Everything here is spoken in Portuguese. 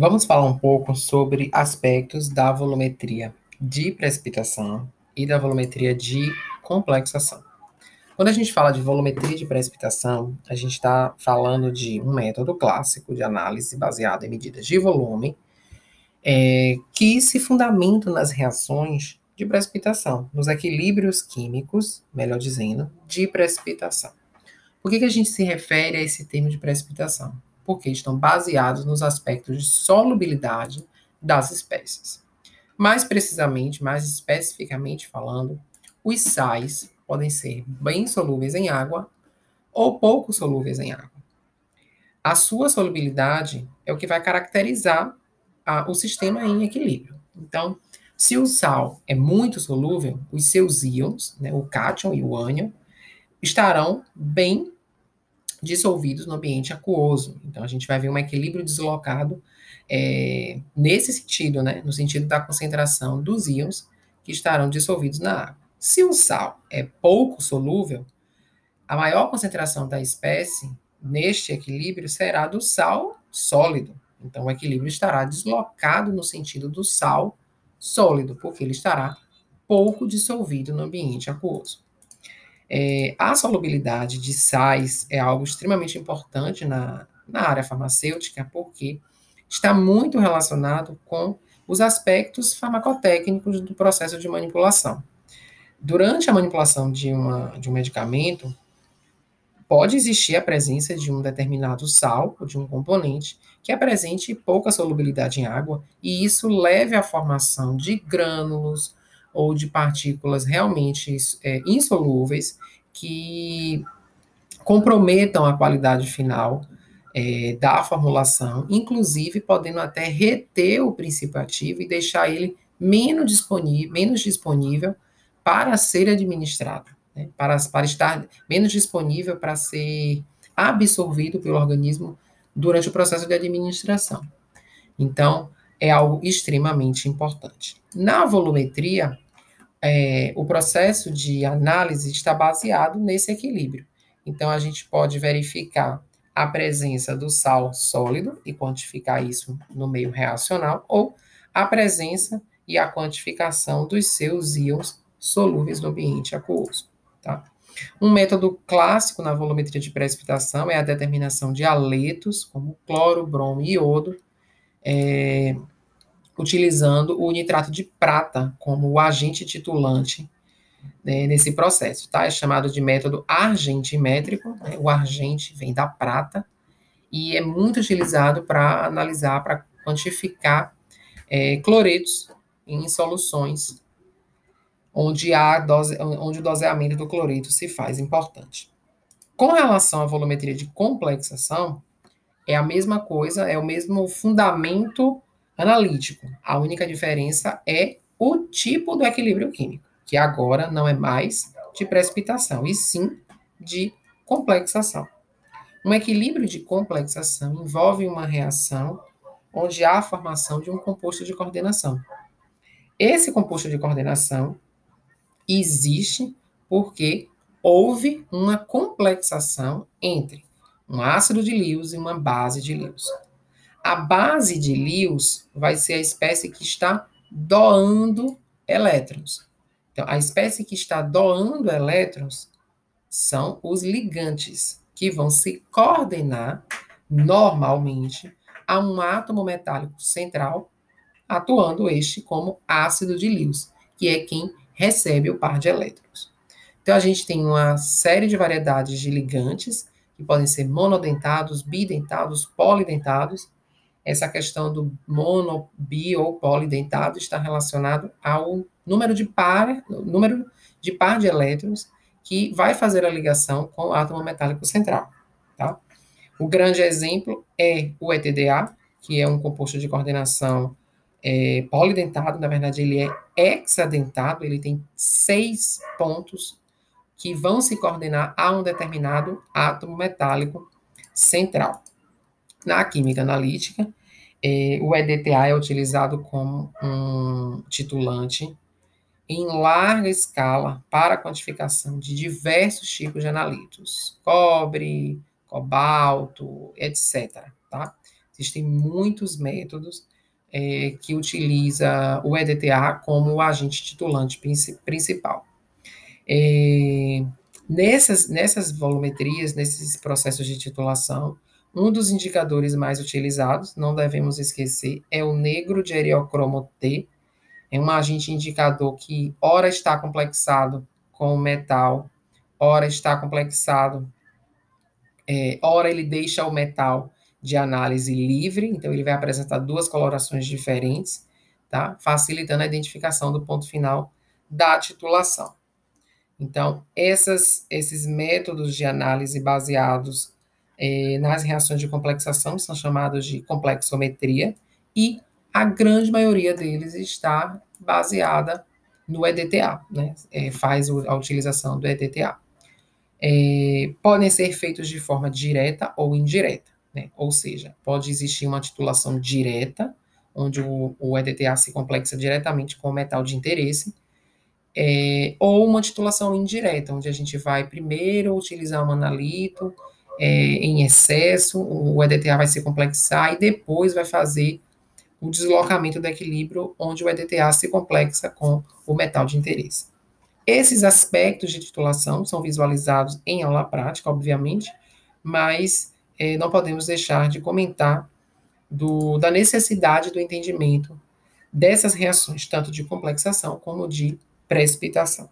Vamos falar um pouco sobre aspectos da volumetria de precipitação e da volumetria de complexação. Quando a gente fala de volumetria de precipitação, a gente está falando de um método clássico de análise baseado em medidas de volume, é, que se fundamenta nas reações de precipitação, nos equilíbrios químicos, melhor dizendo, de precipitação. Por que, que a gente se refere a esse termo de precipitação? Porque estão baseados nos aspectos de solubilidade das espécies. Mais precisamente, mais especificamente falando, os sais podem ser bem solúveis em água ou pouco solúveis em água. A sua solubilidade é o que vai caracterizar a, o sistema em equilíbrio. Então, se o sal é muito solúvel, os seus íons, né, o cátion e o ânion, estarão bem dissolvidos no ambiente aquoso. Então, a gente vai ver um equilíbrio deslocado é, nesse sentido, né, no sentido da concentração dos íons que estarão dissolvidos na água. Se o sal é pouco solúvel, a maior concentração da espécie neste equilíbrio será do sal sólido. Então, o equilíbrio estará deslocado no sentido do sal sólido, porque ele estará pouco dissolvido no ambiente aquoso. É, a solubilidade de sais é algo extremamente importante na, na área farmacêutica, porque está muito relacionado com os aspectos farmacotécnicos do processo de manipulação. Durante a manipulação de, uma, de um medicamento, pode existir a presença de um determinado sal ou de um componente que apresente pouca solubilidade em água e isso leve à formação de grânulos ou de partículas realmente é, insolúveis que comprometam a qualidade final é, da formulação, inclusive podendo até reter o princípio ativo e deixar ele menos disponível, menos disponível para ser administrado né, para, para estar menos disponível para ser absorvido pelo organismo durante o processo de administração. Então, é algo extremamente importante. Na volumetria, é, o processo de análise está baseado nesse equilíbrio. Então, a gente pode verificar a presença do sal sólido e quantificar isso no meio reacional, ou a presença e a quantificação dos seus íons solúveis no ambiente aquoso. Tá? Um método clássico na volumetria de precipitação é a determinação de aletos, como cloro, bromo e iodo, é, utilizando o nitrato de prata como o agente titulante né, nesse processo. Tá? É chamado de método argentimétrico, né? o argente vem da prata, e é muito utilizado para analisar, para quantificar é, cloretos em soluções onde, há dose, onde o doseamento do cloreto se faz importante. Com relação à volumetria de complexação, é a mesma coisa, é o mesmo fundamento analítico. A única diferença é o tipo do equilíbrio químico, que agora não é mais de precipitação, e sim de complexação. Um equilíbrio de complexação envolve uma reação onde há a formação de um composto de coordenação. Esse composto de coordenação existe porque houve uma complexação entre um ácido de Lewis e uma base de Lewis. A base de Lewis vai ser a espécie que está doando elétrons. Então, a espécie que está doando elétrons são os ligantes, que vão se coordenar normalmente a um átomo metálico central, atuando este como ácido de Lewis, que é quem recebe o par de elétrons. Então, a gente tem uma série de variedades de ligantes, que podem ser monodentados, bidentados, polidentados. Essa questão do mono, bi ou polidentado está relacionado ao número de par, número de par de elétrons que vai fazer a ligação com o átomo metálico central. Tá? O grande exemplo é o ETDA, que é um composto de coordenação é, polidentado, na verdade, ele é hexadentado, ele tem seis pontos que vão se coordenar a um determinado átomo metálico central. Na química analítica, é, o EDTA é utilizado como um titulante em larga escala para a quantificação de diversos tipos de analitos, cobre, cobalto, etc. Tá? Existem muitos métodos é, que utiliza o EDTA como o agente titulante principal. É, nessas, nessas volumetrias, nesses processos de titulação, um dos indicadores mais utilizados, não devemos esquecer, é o negro de eriocromo T. É um agente indicador que ora está complexado com o metal, ora está complexado, é, ora ele deixa o metal de análise livre, então ele vai apresentar duas colorações diferentes, tá? Facilitando a identificação do ponto final da titulação. Então, essas, esses métodos de análise baseados é, nas reações de complexação são chamados de complexometria e a grande maioria deles está baseada no EDTA, né? É, faz a utilização do EDTA. É, podem ser feitos de forma direta ou indireta. Né? Ou seja, pode existir uma titulação direta, onde o, o EDTA se complexa diretamente com o metal de interesse, é, ou uma titulação indireta, onde a gente vai primeiro utilizar um analito é, em excesso, o EDTA vai se complexar e depois vai fazer o deslocamento do equilíbrio, onde o EDTA se complexa com o metal de interesse. Esses aspectos de titulação são visualizados em aula prática, obviamente, mas é, não podemos deixar de comentar do, da necessidade do entendimento dessas reações, tanto de complexação como de precipitação.